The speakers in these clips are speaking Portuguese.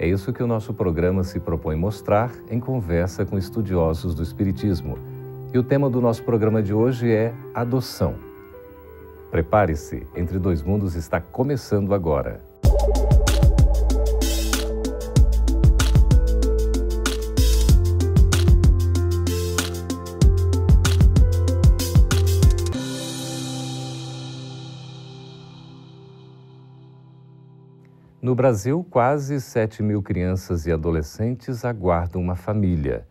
É isso que o nosso programa se propõe mostrar em conversa com estudiosos do Espiritismo. E o tema do nosso programa de hoje é adoção. Prepare-se, Entre Dois Mundos está começando agora. No Brasil, quase 7 mil crianças e adolescentes aguardam uma família.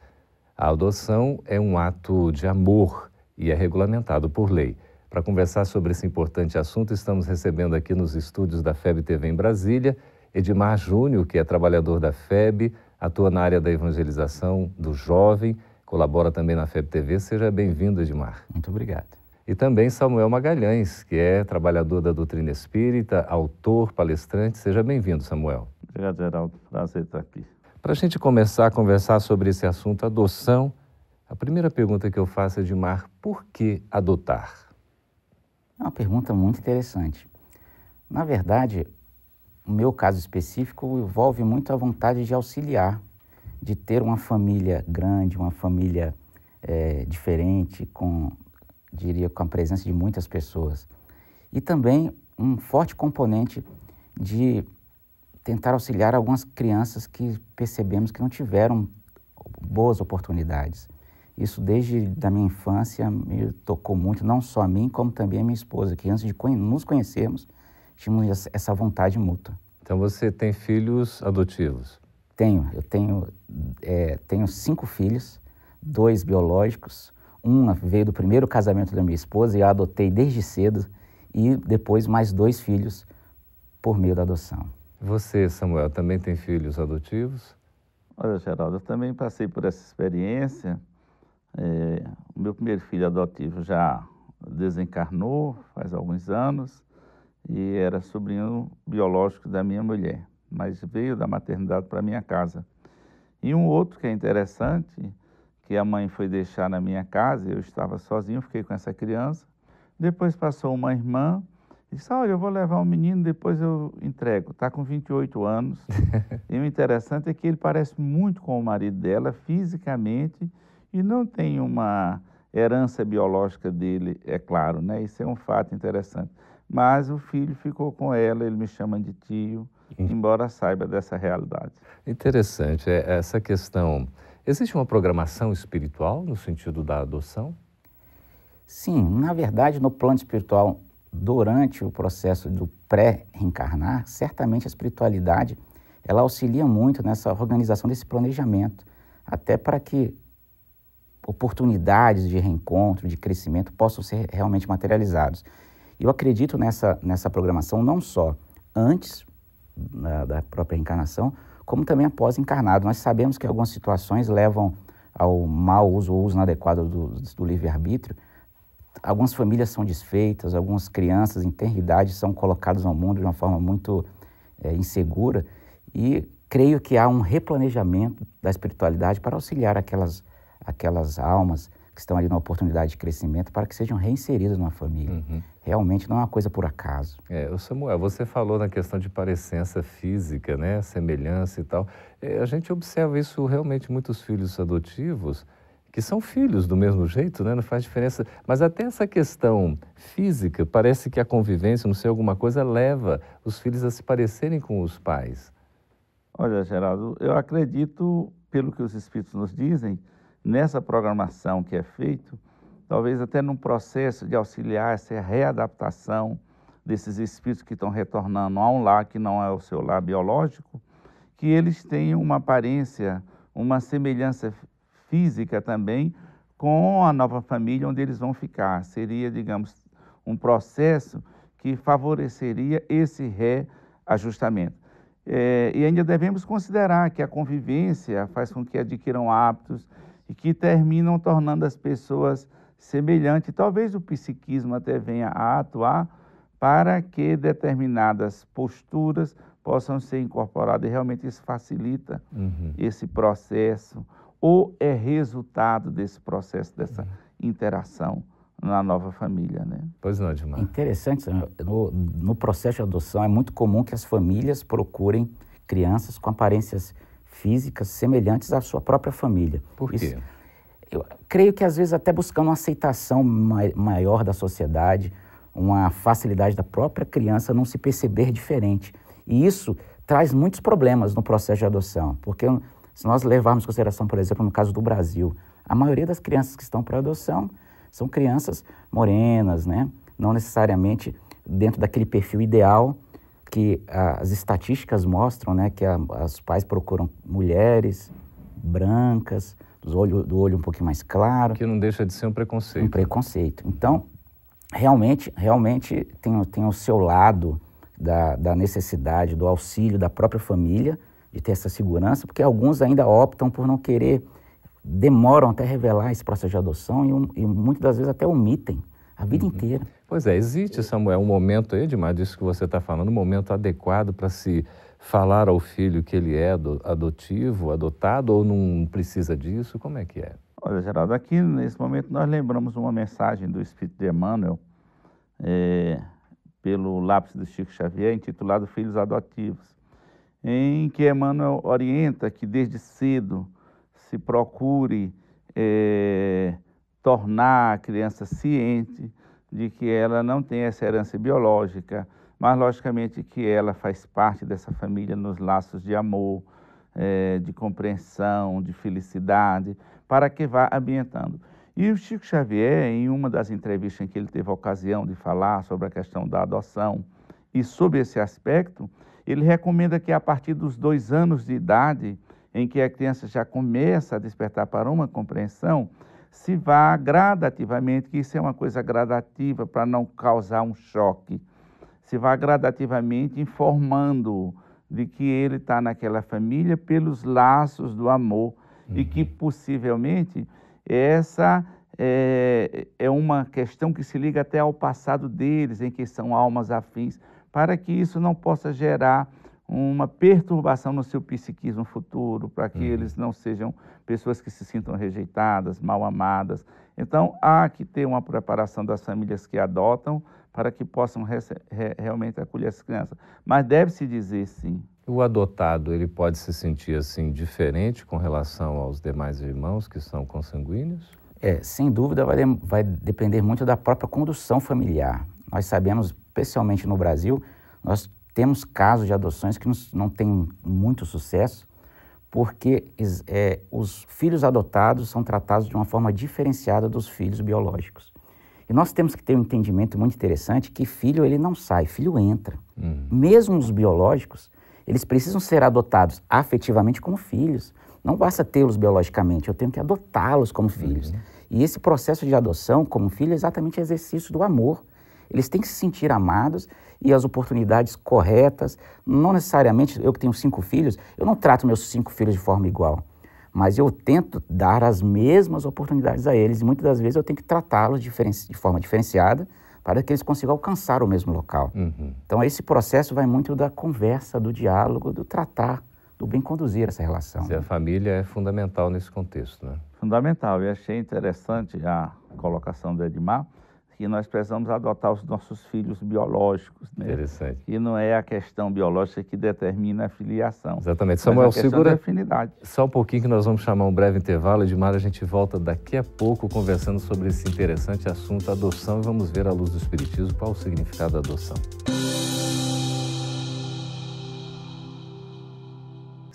A adoção é um ato de amor e é regulamentado por lei. Para conversar sobre esse importante assunto, estamos recebendo aqui nos estúdios da FEB TV em Brasília Edmar Júnior, que é trabalhador da FEB, atua na área da evangelização do jovem, colabora também na FEB TV. Seja bem-vindo, Edmar. Muito obrigado e também Samuel Magalhães, que é trabalhador da doutrina espírita, autor, palestrante. Seja bem-vindo, Samuel. Obrigado, Geraldo. Prazer estar aqui. Para a gente começar a conversar sobre esse assunto, adoção, a primeira pergunta que eu faço é de Mar, por que adotar? É uma pergunta muito interessante. Na verdade, o meu caso específico envolve muito a vontade de auxiliar, de ter uma família grande, uma família é, diferente, com diria, com a presença de muitas pessoas. E também um forte componente de tentar auxiliar algumas crianças que percebemos que não tiveram boas oportunidades. Isso desde da minha infância me tocou muito, não só a mim, como também a minha esposa, que antes de nos conhecermos, tínhamos essa vontade mútua. Então você tem filhos adotivos? Tenho, eu tenho, é, tenho cinco filhos, dois biológicos, uma veio do primeiro casamento da minha esposa e a adotei desde cedo, e depois mais dois filhos por meio da adoção. Você, Samuel, também tem filhos adotivos? Olha, Geraldo, eu também passei por essa experiência. É, o meu primeiro filho adotivo já desencarnou faz alguns anos e era sobrinho biológico da minha mulher, mas veio da maternidade para minha casa. E um outro que é interessante que a mãe foi deixar na minha casa, eu estava sozinho, fiquei com essa criança. Depois passou uma irmã e disse: Olha, eu vou levar o um menino, depois eu entrego. Está com 28 anos. e o interessante é que ele parece muito com o marido dela, fisicamente, e não tem uma herança biológica dele, é claro, né? Isso é um fato interessante. Mas o filho ficou com ela, ele me chama de tio, embora saiba dessa realidade. Interessante, é, essa questão Existe uma programação espiritual no sentido da adoção? Sim, na verdade, no plano espiritual, durante o processo do pré-reencarnar, certamente a espiritualidade ela auxilia muito nessa organização desse planejamento, até para que oportunidades de reencontro, de crescimento possam ser realmente materializados. Eu acredito nessa, nessa programação não só antes da, da própria reencarnação, como também após encarnado. Nós sabemos que algumas situações levam ao mau uso ou uso inadequado do, do livre-arbítrio. Algumas famílias são desfeitas, algumas crianças em tenra idade são colocadas ao mundo de uma forma muito é, insegura e creio que há um replanejamento da espiritualidade para auxiliar aquelas, aquelas almas que estão ali na oportunidade de crescimento para que sejam reinseridos na família. Uhum. Realmente não é uma coisa por acaso. É, Samuel, você falou na questão de parecença física, né, semelhança e tal. É, a gente observa isso realmente muitos filhos adotivos que são filhos do mesmo jeito, né? Não faz diferença. Mas até essa questão física, parece que a convivência, não sei, alguma coisa, leva os filhos a se parecerem com os pais. Olha, Geraldo, eu acredito, pelo que os espíritos nos dizem, nessa programação que é feito, talvez até num processo de auxiliar essa readaptação desses espíritos que estão retornando a um lar que não é o seu lar biológico, que eles tenham uma aparência, uma semelhança física também com a nova família onde eles vão ficar. Seria, digamos, um processo que favoreceria esse reajustamento. É, e ainda devemos considerar que a convivência faz com que adquiram hábitos e que terminam tornando as pessoas semelhantes. Talvez o psiquismo até venha a atuar para que determinadas posturas possam ser incorporadas e realmente isso facilita uhum. esse processo ou é resultado desse processo, dessa uhum. interação na nova família, né? Pois não, Edmar. Interessante, no, no processo de adoção é muito comum que as famílias procurem crianças com aparências físicas semelhantes à sua própria família. Por quê? Isso, eu creio que às vezes até buscando uma aceitação maior da sociedade, uma facilidade da própria criança não se perceber diferente. E isso traz muitos problemas no processo de adoção, porque se nós levarmos em consideração, por exemplo, no caso do Brasil, a maioria das crianças que estão para adoção são crianças morenas, né? não necessariamente dentro daquele perfil ideal que as estatísticas mostram, né, que a, os pais procuram mulheres brancas, do olho, do olho um pouquinho mais claro. Que não deixa de ser um preconceito. Um preconceito. Então, realmente, realmente tem, tem o seu lado da, da necessidade, do auxílio da própria família, de ter essa segurança, porque alguns ainda optam por não querer, demoram até revelar esse processo de adoção e, e muitas das vezes até omitem a vida uhum. inteira. Pois é, existe, Samuel, um momento aí, demais disso que você está falando, um momento adequado para se falar ao filho que ele é adotivo, adotado, ou não precisa disso? Como é que é? Olha, Geraldo, aqui nesse momento nós lembramos uma mensagem do Espírito de Emmanuel, é, pelo lápis do Chico Xavier, intitulado Filhos Adotivos, em que Emmanuel orienta que desde cedo se procure é, tornar a criança ciente de que ela não tem essa herança biológica, mas logicamente que ela faz parte dessa família nos laços de amor, é, de compreensão, de felicidade, para que vá ambientando. E o Chico Xavier, em uma das entrevistas em que ele teve a ocasião de falar sobre a questão da adoção e sobre esse aspecto, ele recomenda que a partir dos dois anos de idade, em que a criança já começa a despertar para uma compreensão, se vá gradativamente, que isso é uma coisa gradativa para não causar um choque, se vá gradativamente informando de que ele está naquela família pelos laços do amor uhum. e que possivelmente essa é, é uma questão que se liga até ao passado deles, em que são almas afins, para que isso não possa gerar uma perturbação no seu psiquismo futuro, para que uhum. eles não sejam pessoas que se sintam rejeitadas, mal amadas. Então, há que ter uma preparação das famílias que adotam para que possam re realmente acolher as crianças. Mas deve-se dizer sim. O adotado, ele pode se sentir assim diferente com relação aos demais irmãos que são consanguíneos? É, sem dúvida vai, vai depender muito da própria condução familiar. Nós sabemos, especialmente no Brasil, nós temos casos de adoções que não têm muito sucesso, porque é, os filhos adotados são tratados de uma forma diferenciada dos filhos biológicos. E nós temos que ter um entendimento muito interessante que filho ele não sai, filho entra. Uhum. Mesmo os biológicos, eles precisam ser adotados afetivamente como filhos. Não basta tê-los biologicamente, eu tenho que adotá-los como filhos. Uhum. E esse processo de adoção como filho é exatamente exercício do amor. Eles têm que se sentir amados e as oportunidades corretas. Não necessariamente, eu que tenho cinco filhos, eu não trato meus cinco filhos de forma igual. Mas eu tento dar as mesmas oportunidades a eles e muitas das vezes eu tenho que tratá-los de forma diferenciada para que eles consigam alcançar o mesmo local. Uhum. Então, esse processo vai muito da conversa, do diálogo, do tratar, do bem conduzir essa relação. Se a família é fundamental nesse contexto, né? Fundamental. E achei interessante a colocação do Edmar, que nós precisamos adotar os nossos filhos biológicos. Né? Interessante. E não é a questão biológica que determina a filiação. Exatamente. Samuel, segura afinidade. só um pouquinho que nós vamos chamar um breve intervalo. Edmar, a gente volta daqui a pouco conversando sobre esse interessante assunto, adoção, e vamos ver à luz do Espiritismo qual o significado da adoção.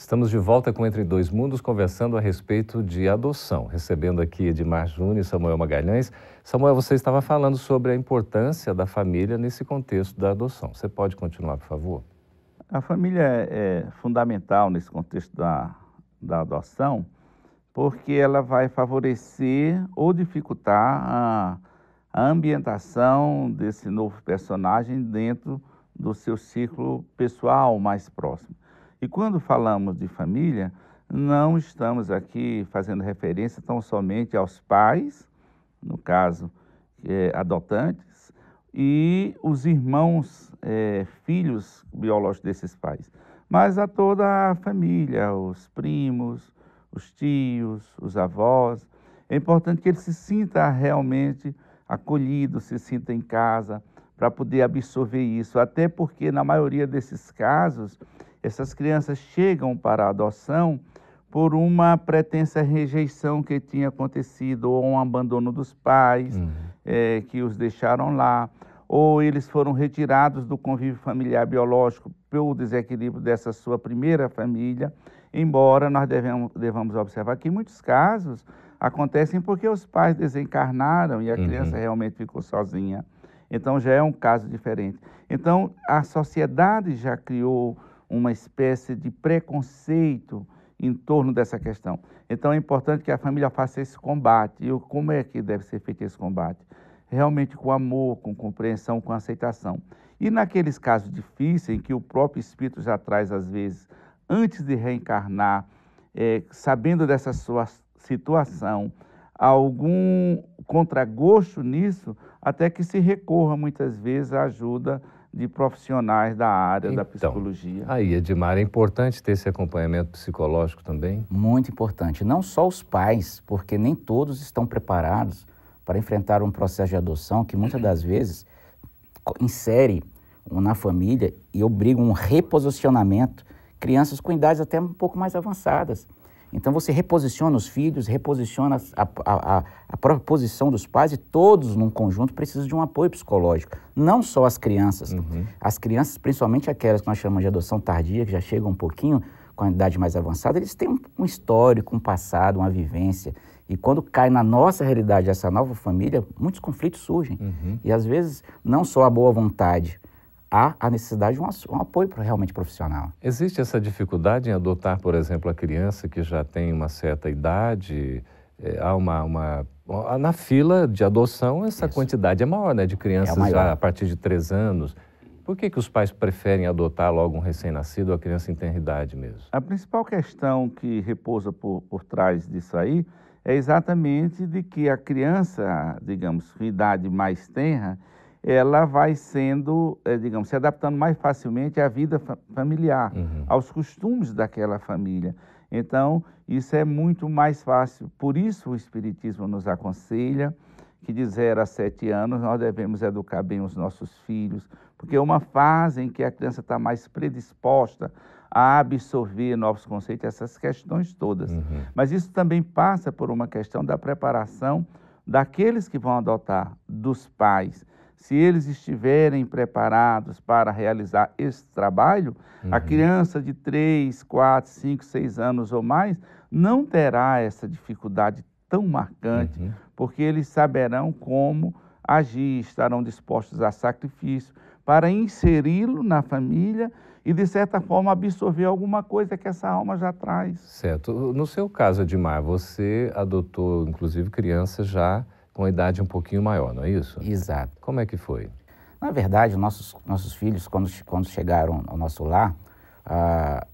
Estamos de volta com Entre Dois Mundos, conversando a respeito de adoção, recebendo aqui Edmar Júnior e Samuel Magalhães. Samuel, você estava falando sobre a importância da família nesse contexto da adoção. Você pode continuar, por favor? A família é, é fundamental nesse contexto da, da adoção, porque ela vai favorecer ou dificultar a, a ambientação desse novo personagem dentro do seu ciclo pessoal mais próximo. E quando falamos de família, não estamos aqui fazendo referência tão somente aos pais, no caso, é, adotantes, e os irmãos, é, filhos biológicos desses pais, mas a toda a família, os primos, os tios, os avós. É importante que ele se sinta realmente acolhido, se sinta em casa, para poder absorver isso. Até porque, na maioria desses casos, essas crianças chegam para a adoção por uma pretensa rejeição que tinha acontecido, ou um abandono dos pais uhum. é, que os deixaram lá, ou eles foram retirados do convívio familiar biológico pelo desequilíbrio dessa sua primeira família, embora nós devemos, devamos observar que muitos casos acontecem porque os pais desencarnaram e a uhum. criança realmente ficou sozinha. Então já é um caso diferente. Então a sociedade já criou uma espécie de preconceito em torno dessa questão. Então é importante que a família faça esse combate. E como é que deve ser feito esse combate? realmente com amor, com compreensão, com aceitação. E naqueles casos difíceis, em que o próprio espírito já traz, às vezes, antes de reencarnar, é, sabendo dessa sua situação, algum contragosto nisso, até que se recorra muitas vezes à ajuda de profissionais da área então, da psicologia. Aí, Edmar, é importante ter esse acompanhamento psicológico também? Muito importante. Não só os pais, porque nem todos estão preparados para enfrentar um processo de adoção que muitas das vezes insere na família e obriga um reposicionamento, crianças com idades até um pouco mais avançadas. Então você reposiciona os filhos, reposiciona a, a, a, própria posição dos pais e todos num conjunto precisam de um apoio psicológico. Não só as crianças. Uhum. As crianças, principalmente aquelas que nós chamamos de adoção tardia, que já chegam um pouquinho com a idade mais avançada, eles têm um, um histórico, um passado, uma vivência. E quando cai na nossa realidade essa nova família, muitos conflitos surgem. Uhum. E às vezes, não só a boa vontade, há a necessidade de um, um apoio realmente profissional. Existe essa dificuldade em adotar, por exemplo, a criança que já tem uma certa idade? É, há uma, uma, Na fila de adoção, essa Isso. quantidade é maior, né? De crianças é já a partir de três anos. Por que, que os pais preferem adotar logo um recém-nascido ou a criança em tenra idade mesmo? A principal questão que repousa por, por trás disso aí é exatamente de que a criança, digamos, com idade mais tenra, ela vai sendo, é, digamos, se adaptando mais facilmente à vida familiar, uhum. aos costumes daquela família. Então, isso é muito mais fácil. Por isso, o Espiritismo nos aconselha que de 0 a 7 anos nós devemos educar bem os nossos filhos, porque é uma fase em que a criança está mais predisposta a absorver novos conceitos, essas questões todas. Uhum. Mas isso também passa por uma questão da preparação daqueles que vão adotar, dos pais. Se eles estiverem preparados para realizar esse trabalho, uhum. a criança de 3, 4, 5, 6 anos ou mais não terá essa dificuldade tão marcante, uhum. porque eles saberão como agir, estarão dispostos a sacrifício para inseri-lo na família e, de certa forma, absorver alguma coisa que essa alma já traz. Certo. No seu caso, Edmar, você adotou, inclusive, crianças já com idade um pouquinho maior, não é isso? Exato. Como é que foi? Na verdade, nossos, nossos filhos, quando, quando chegaram ao nosso lar, uh,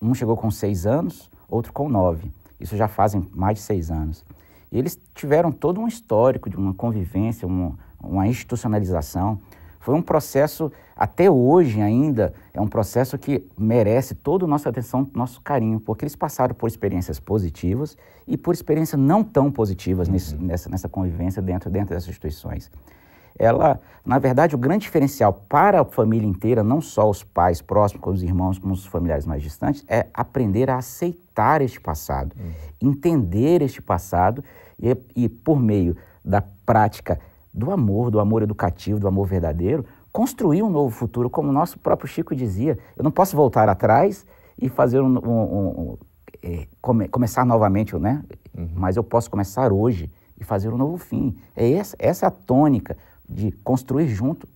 um chegou com seis anos, outro com nove. Isso já fazem mais de seis anos. E eles tiveram todo um histórico de uma convivência, uma, uma institucionalização. Foi um processo, até hoje ainda, é um processo que merece toda a nossa atenção, nosso carinho, porque eles passaram por experiências positivas e por experiências não tão positivas uhum. nesse, nessa, nessa convivência dentro, dentro dessas instituições. Ela, na verdade, o grande diferencial para a família inteira, não só os pais próximos, como os irmãos, como os familiares mais distantes, é aprender a aceitar este passado, uhum. entender este passado e, e por meio da prática do amor, do amor educativo, do amor verdadeiro, construir um novo futuro, como o nosso próprio Chico dizia. Eu não posso voltar atrás e fazer um, um, um, é, come, começar novamente, né? Uhum. Mas eu posso começar hoje e fazer um novo fim. É essa, essa a tônica de construir junto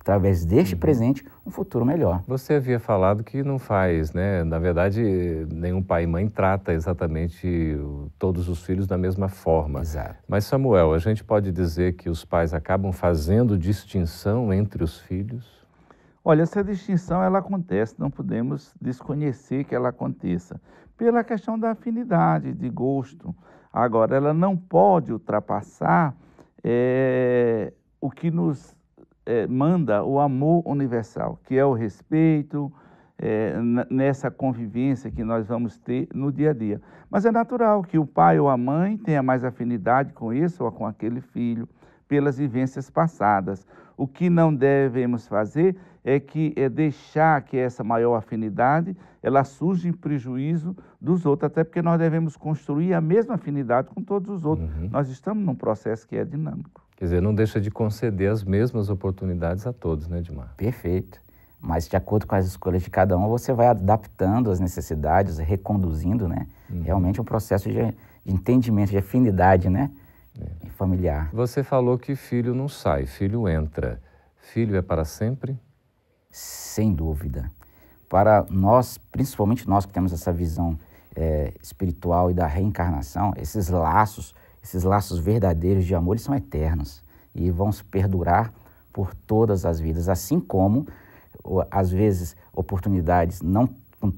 através deste uhum. presente, um futuro melhor. Você havia falado que não faz, né? Na verdade, nenhum pai e mãe trata exatamente todos os filhos da mesma forma. Exato. Mas, Samuel, a gente pode dizer que os pais acabam fazendo distinção entre os filhos? Olha, essa distinção ela acontece, não podemos desconhecer que ela aconteça. pela questão da afinidade, de gosto. Agora, ela não pode ultrapassar é, o que nos é, manda o amor universal, que é o respeito, é, nessa convivência que nós vamos ter no dia a dia. Mas é natural que o pai ou a mãe tenha mais afinidade com esse ou com aquele filho, pelas vivências passadas. O que não devemos fazer é que é deixar que essa maior afinidade ela surja em prejuízo dos outros, até porque nós devemos construir a mesma afinidade com todos os outros. Uhum. Nós estamos num processo que é dinâmico. Quer dizer, não deixa de conceder as mesmas oportunidades a todos, né, Edmar? Perfeito. Mas de acordo com as escolhas de cada um, você vai adaptando as necessidades, reconduzindo, né? Uhum. Realmente é um processo de, de entendimento, de afinidade, né? É. Familiar. Você falou que filho não sai, filho entra. Filho é para sempre? Sem dúvida. Para nós, principalmente nós que temos essa visão é, espiritual e da reencarnação, esses laços, esses laços verdadeiros de amor, são eternos e vão se perdurar por todas as vidas, assim como às vezes oportunidades não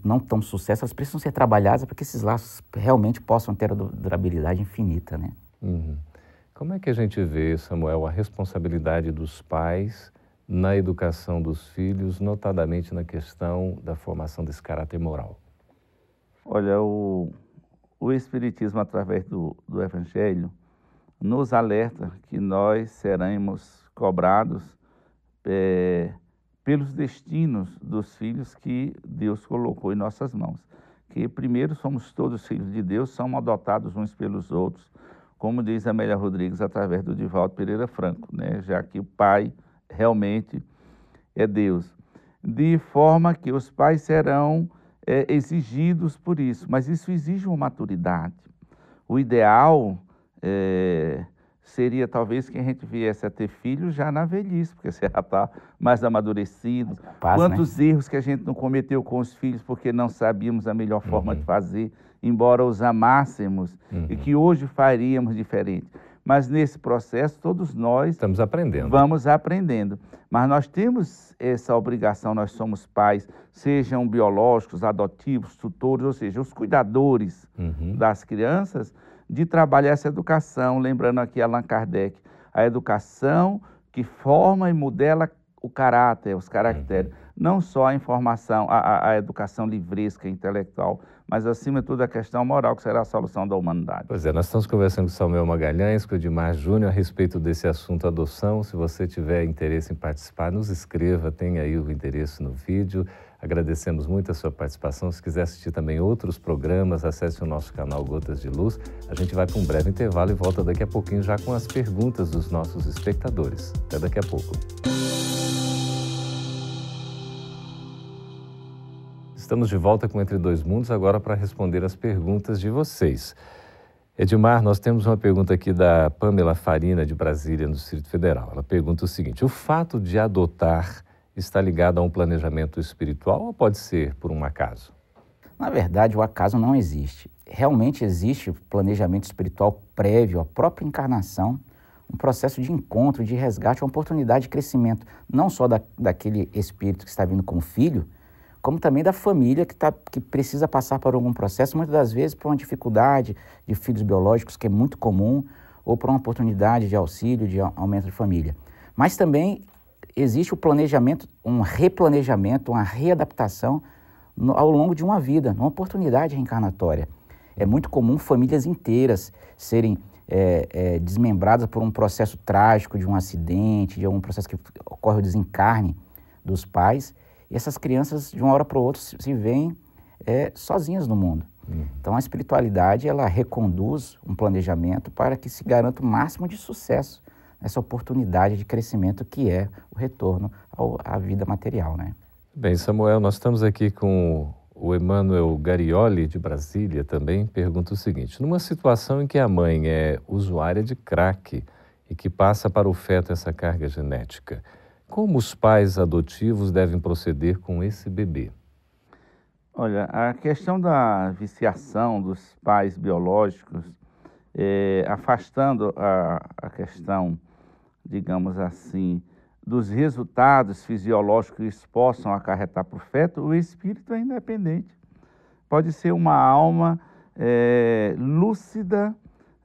não tão sucesso, elas precisam ser trabalhadas para que esses laços realmente possam ter a durabilidade infinita, né? Uhum. Como é que a gente vê, Samuel, a responsabilidade dos pais na educação dos filhos, notadamente na questão da formação desse caráter moral? Olha, o, o Espiritismo, através do, do Evangelho, nos alerta que nós seremos cobrados é, pelos destinos dos filhos que Deus colocou em nossas mãos. Que primeiro somos todos filhos de Deus, somos adotados uns pelos outros, como diz Amélia Rodrigues através do Divaldo Pereira Franco, né? já que o pai realmente é Deus. De forma que os pais serão é, exigidos por isso, mas isso exige uma maturidade. O ideal é, seria talvez que a gente viesse a ter filhos já na velhice, porque você já está mais amadurecido. Capaz, Quantos né? erros que a gente não cometeu com os filhos porque não sabíamos a melhor forma uhum. de fazer, embora os amássemos, uhum. e que hoje faríamos diferente. Mas nesse processo, todos nós estamos aprendendo. Vamos aprendendo. Mas nós temos essa obrigação, nós somos pais, sejam biológicos, adotivos, tutores, ou seja, os cuidadores uhum. das crianças, de trabalhar essa educação. Lembrando aqui Allan Kardec, a educação que forma e modela o caráter, os caracteres. Uhum. Não só a informação, a, a, educação livresca, intelectual, mas acima de tudo a questão moral, que será a solução da humanidade. Pois é, nós estamos conversando com o Samuel Magalhães, com o Edmar Júnior, a respeito desse assunto adoção. Se você tiver interesse em participar, nos escreva, tem aí o endereço no vídeo. Agradecemos muito a sua participação. Se quiser assistir também outros programas, acesse o nosso canal Gotas de Luz. A gente vai para um breve intervalo e volta daqui a pouquinho já com as perguntas dos nossos espectadores. Até daqui a pouco. Estamos de volta com Entre Dois Mundos agora para responder as perguntas de vocês. Edmar, nós temos uma pergunta aqui da Pamela Farina, de Brasília, no Distrito Federal. Ela pergunta o seguinte: o fato de adotar está ligado a um planejamento espiritual ou pode ser por um acaso? Na verdade, o acaso não existe. Realmente existe planejamento espiritual prévio à própria encarnação, um processo de encontro, de resgate, uma oportunidade de crescimento, não só da, daquele espírito que está vindo como filho, como também da família que, tá, que precisa passar por algum processo, muitas das vezes por uma dificuldade de filhos biológicos, que é muito comum, ou por uma oportunidade de auxílio, de aumento de família. Mas também existe o planejamento, um replanejamento, uma readaptação no, ao longo de uma vida, uma oportunidade reencarnatória. É muito comum famílias inteiras serem é, é, desmembradas por um processo trágico de um acidente, de algum processo que ocorre o desencarne dos pais, e essas crianças, de uma hora para outra, se, se veem é, sozinhas no mundo. Uhum. Então, a espiritualidade, ela reconduz um planejamento para que se garanta o máximo de sucesso nessa oportunidade de crescimento que é o retorno ao, à vida material, né? Bem, Samuel, nós estamos aqui com o Emanuel Garioli, de Brasília, também pergunta o seguinte: numa situação em que a mãe é usuária de crack e que passa para o feto essa carga genética, como os pais adotivos devem proceder com esse bebê? Olha, a questão da viciação dos pais biológicos, é, afastando a, a questão, digamos assim, dos resultados fisiológicos que possam acarretar para o feto, o espírito é independente. pode ser uma alma é, lúcida,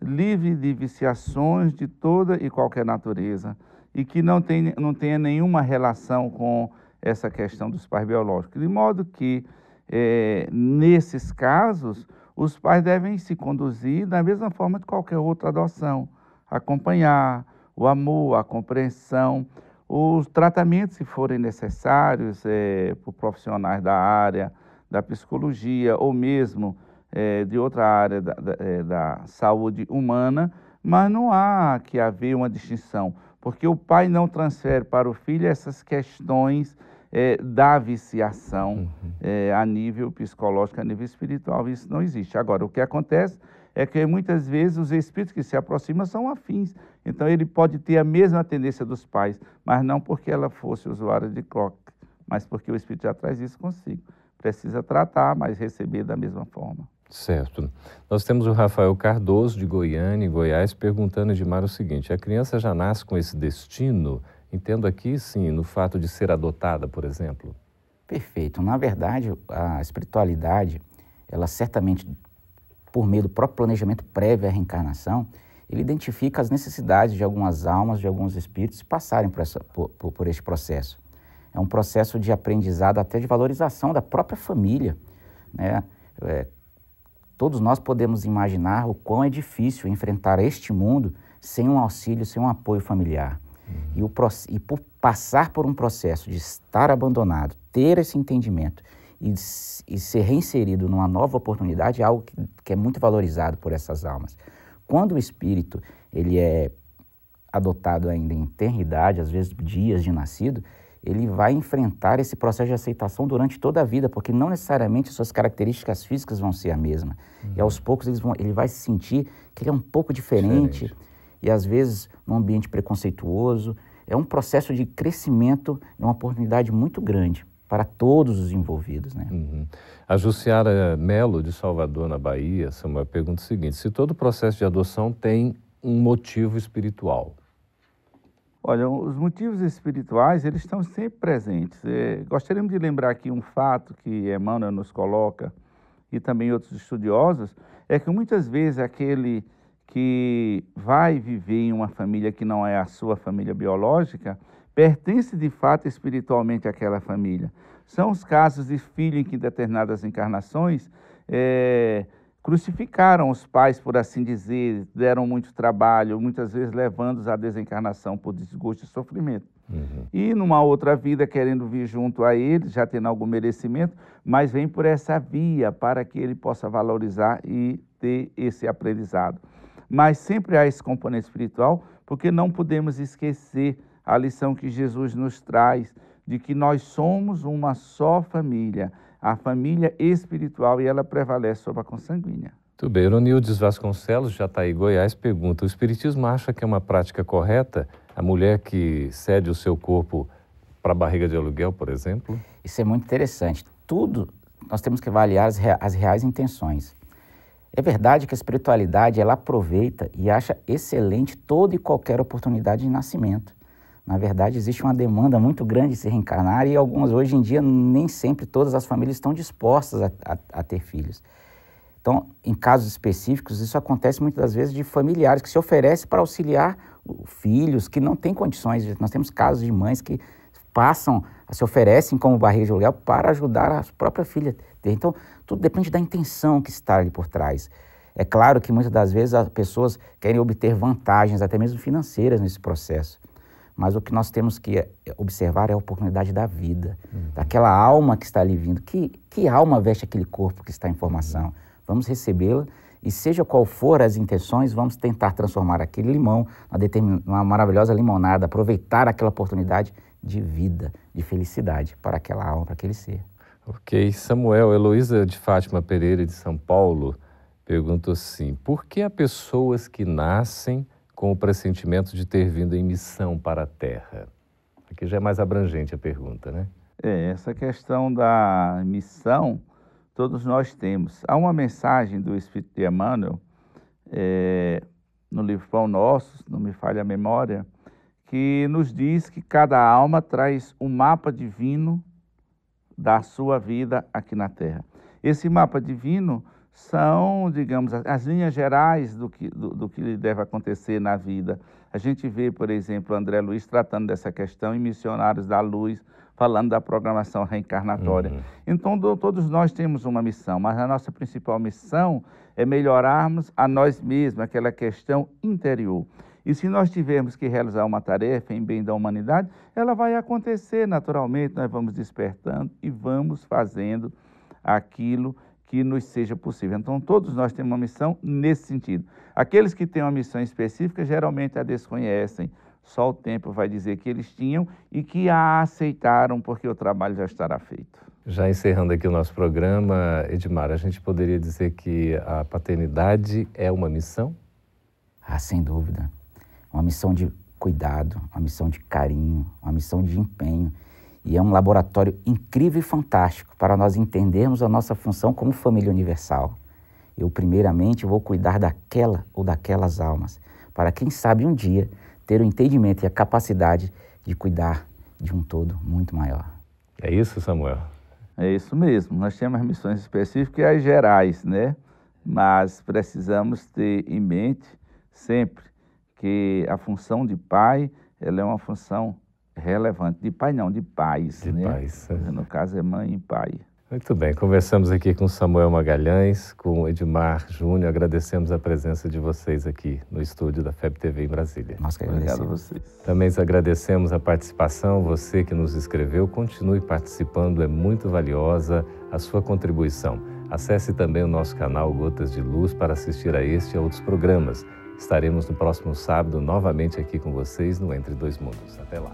livre de viciações de toda e qualquer natureza e que não, tem, não tenha nenhuma relação com essa questão dos pais biológicos. De modo que, é, nesses casos, os pais devem se conduzir da mesma forma de qualquer outra adoção, acompanhar o amor, a compreensão, os tratamentos, se forem necessários, é, por profissionais da área da psicologia ou mesmo é, de outra área da, da, é, da saúde humana, mas não há que haver uma distinção, porque o pai não transfere para o filho essas questões é, da viciação uhum. é, a nível psicológico, a nível espiritual. Isso não existe. Agora, o que acontece é que muitas vezes os espíritos que se aproximam são afins. Então, ele pode ter a mesma tendência dos pais, mas não porque ela fosse usuária de croque, mas porque o espírito já traz isso consigo. Precisa tratar, mas receber da mesma forma. Certo. Nós temos o Rafael Cardoso, de Goiânia, em Goiás, perguntando, Edmar, o seguinte: a criança já nasce com esse destino? Entendo aqui, sim, no fato de ser adotada, por exemplo. Perfeito. Na verdade, a espiritualidade, ela certamente, por meio do próprio planejamento prévio à reencarnação, ele identifica as necessidades de algumas almas, de alguns espíritos passarem por, essa, por, por, este processo. É um processo de aprendizado, até de valorização da própria família. Né? É, todos nós podemos imaginar o quão é difícil enfrentar este mundo sem um auxílio, sem um apoio familiar. E, o, e por passar por um processo de estar abandonado, ter esse entendimento e, e ser reinserido numa nova oportunidade é algo que, que é muito valorizado por essas almas. Quando o espírito ele é adotado ainda em tenridade, às vezes dias de nascido, ele vai enfrentar esse processo de aceitação durante toda a vida, porque não necessariamente suas características físicas vão ser a mesma. Uhum. E aos poucos vão, ele vai se sentir que ele é um pouco diferente, diferente e às vezes num ambiente preconceituoso. É um processo de crescimento, é uma oportunidade muito grande para todos os envolvidos. Né? Uhum. A Jussiara Melo, de Salvador, na Bahia, Samuel, pergunta o seguinte: se todo processo de adoção tem um motivo espiritual? Olha, os motivos espirituais, eles estão sempre presentes. É, gostaríamos de lembrar aqui um fato que Emmanuel nos coloca, e também outros estudiosos, é que muitas vezes aquele que vai viver em uma família que não é a sua família biológica, pertence de fato espiritualmente àquela família. São os casos de filho em que em determinadas encarnações é, crucificaram os pais, por assim dizer, deram muito trabalho, muitas vezes levando-os à desencarnação por desgosto e sofrimento. Uhum. E numa outra vida, querendo vir junto a eles, já tendo algum merecimento, mas vem por essa via para que ele possa valorizar e ter esse aprendizado mas sempre há esse componente espiritual, porque não podemos esquecer a lição que Jesus nos traz de que nós somos uma só família, a família espiritual, e ela prevalece sobre a consanguínea. Muito bem. Euronildes Vasconcelos, Jataí, Goiás, pergunta: o Espiritismo acha que é uma prática correta a mulher que cede o seu corpo para a barriga de aluguel, por exemplo? Isso é muito interessante. Tudo nós temos que avaliar as, as reais intenções. É verdade que a espiritualidade ela aproveita e acha excelente toda e qualquer oportunidade de nascimento. Na verdade, existe uma demanda muito grande de se reencarnar e algumas, hoje em dia, nem sempre todas as famílias estão dispostas a, a, a ter filhos. Então, em casos específicos, isso acontece muitas das vezes de familiares que se oferecem para auxiliar filhos que não têm condições. Nós temos casos de mães que passam, se oferecem como barriga de aluguel para ajudar a própria filha. Então, tudo depende da intenção que está ali por trás. É claro que muitas das vezes as pessoas querem obter vantagens, até mesmo financeiras, nesse processo. Mas o que nós temos que observar é a oportunidade da vida, uhum. daquela alma que está ali vindo. Que, que alma veste aquele corpo que está em formação? Uhum. Vamos recebê-la e, seja qual for as intenções, vamos tentar transformar aquele limão numa, maravilhosa limonada, aproveitar aquela oportunidade de vida, de felicidade para aquela alma, para aquele ser. Ok. Samuel, Heloísa de Fátima Pereira, de São Paulo, pergunta assim: por que há pessoas que nascem com o pressentimento de ter vindo em missão para a Terra? Aqui já é mais abrangente a pergunta, né? É, essa questão da missão, todos nós temos. Há uma mensagem do Espírito de Emmanuel, é, no livro Pão Nosso, não me falha a memória, que nos diz que cada alma traz um mapa divino da sua vida aqui na Terra. Esse mapa divino são, digamos, as linhas gerais do que, do, do que deve acontecer na vida. A gente vê, por exemplo, André Luiz tratando dessa questão em Missionários da Luz, falando da programação reencarnatória. Uhum. Então, do, todos nós temos uma missão, mas a nossa principal missão é melhorarmos a nós mesmos, aquela questão interior. E se nós tivermos que realizar uma tarefa em bem da humanidade, ela vai acontecer naturalmente, nós vamos despertando e vamos fazendo aquilo que nos seja possível. Então, todos nós temos uma missão nesse sentido. Aqueles que têm uma missão específica geralmente a desconhecem. Só o tempo vai dizer que eles tinham e que a aceitaram, porque o trabalho já estará feito. Já encerrando aqui o nosso programa, Edmar, a gente poderia dizer que a paternidade é uma missão? Ah, sem dúvida. Uma missão de cuidado, uma missão de carinho, uma missão de empenho e é um laboratório incrível e fantástico para nós entendermos a nossa função como família universal. Eu, primeiramente, vou cuidar daquela ou daquelas almas, para quem sabe um dia ter o entendimento e a capacidade de cuidar de um todo muito maior. É isso, Samuel? É isso mesmo. Nós temos missões específicas e as gerais, né? Mas precisamos ter em mente sempre que a função de pai ela é uma função relevante. De pai não, de pais. De né? pais. É. No caso é mãe e pai. Muito bem, conversamos aqui com Samuel Magalhães, com Edmar Júnior, agradecemos a presença de vocês aqui no estúdio da FEB TV em Brasília. Nós que agradecemos. Obrigado a vocês. Também agradecemos a participação, você que nos escreveu, continue participando, é muito valiosa a sua contribuição. Acesse também o nosso canal Gotas de Luz para assistir a este e a outros programas. Estaremos no próximo sábado novamente aqui com vocês no Entre Dois Mundos. Até lá.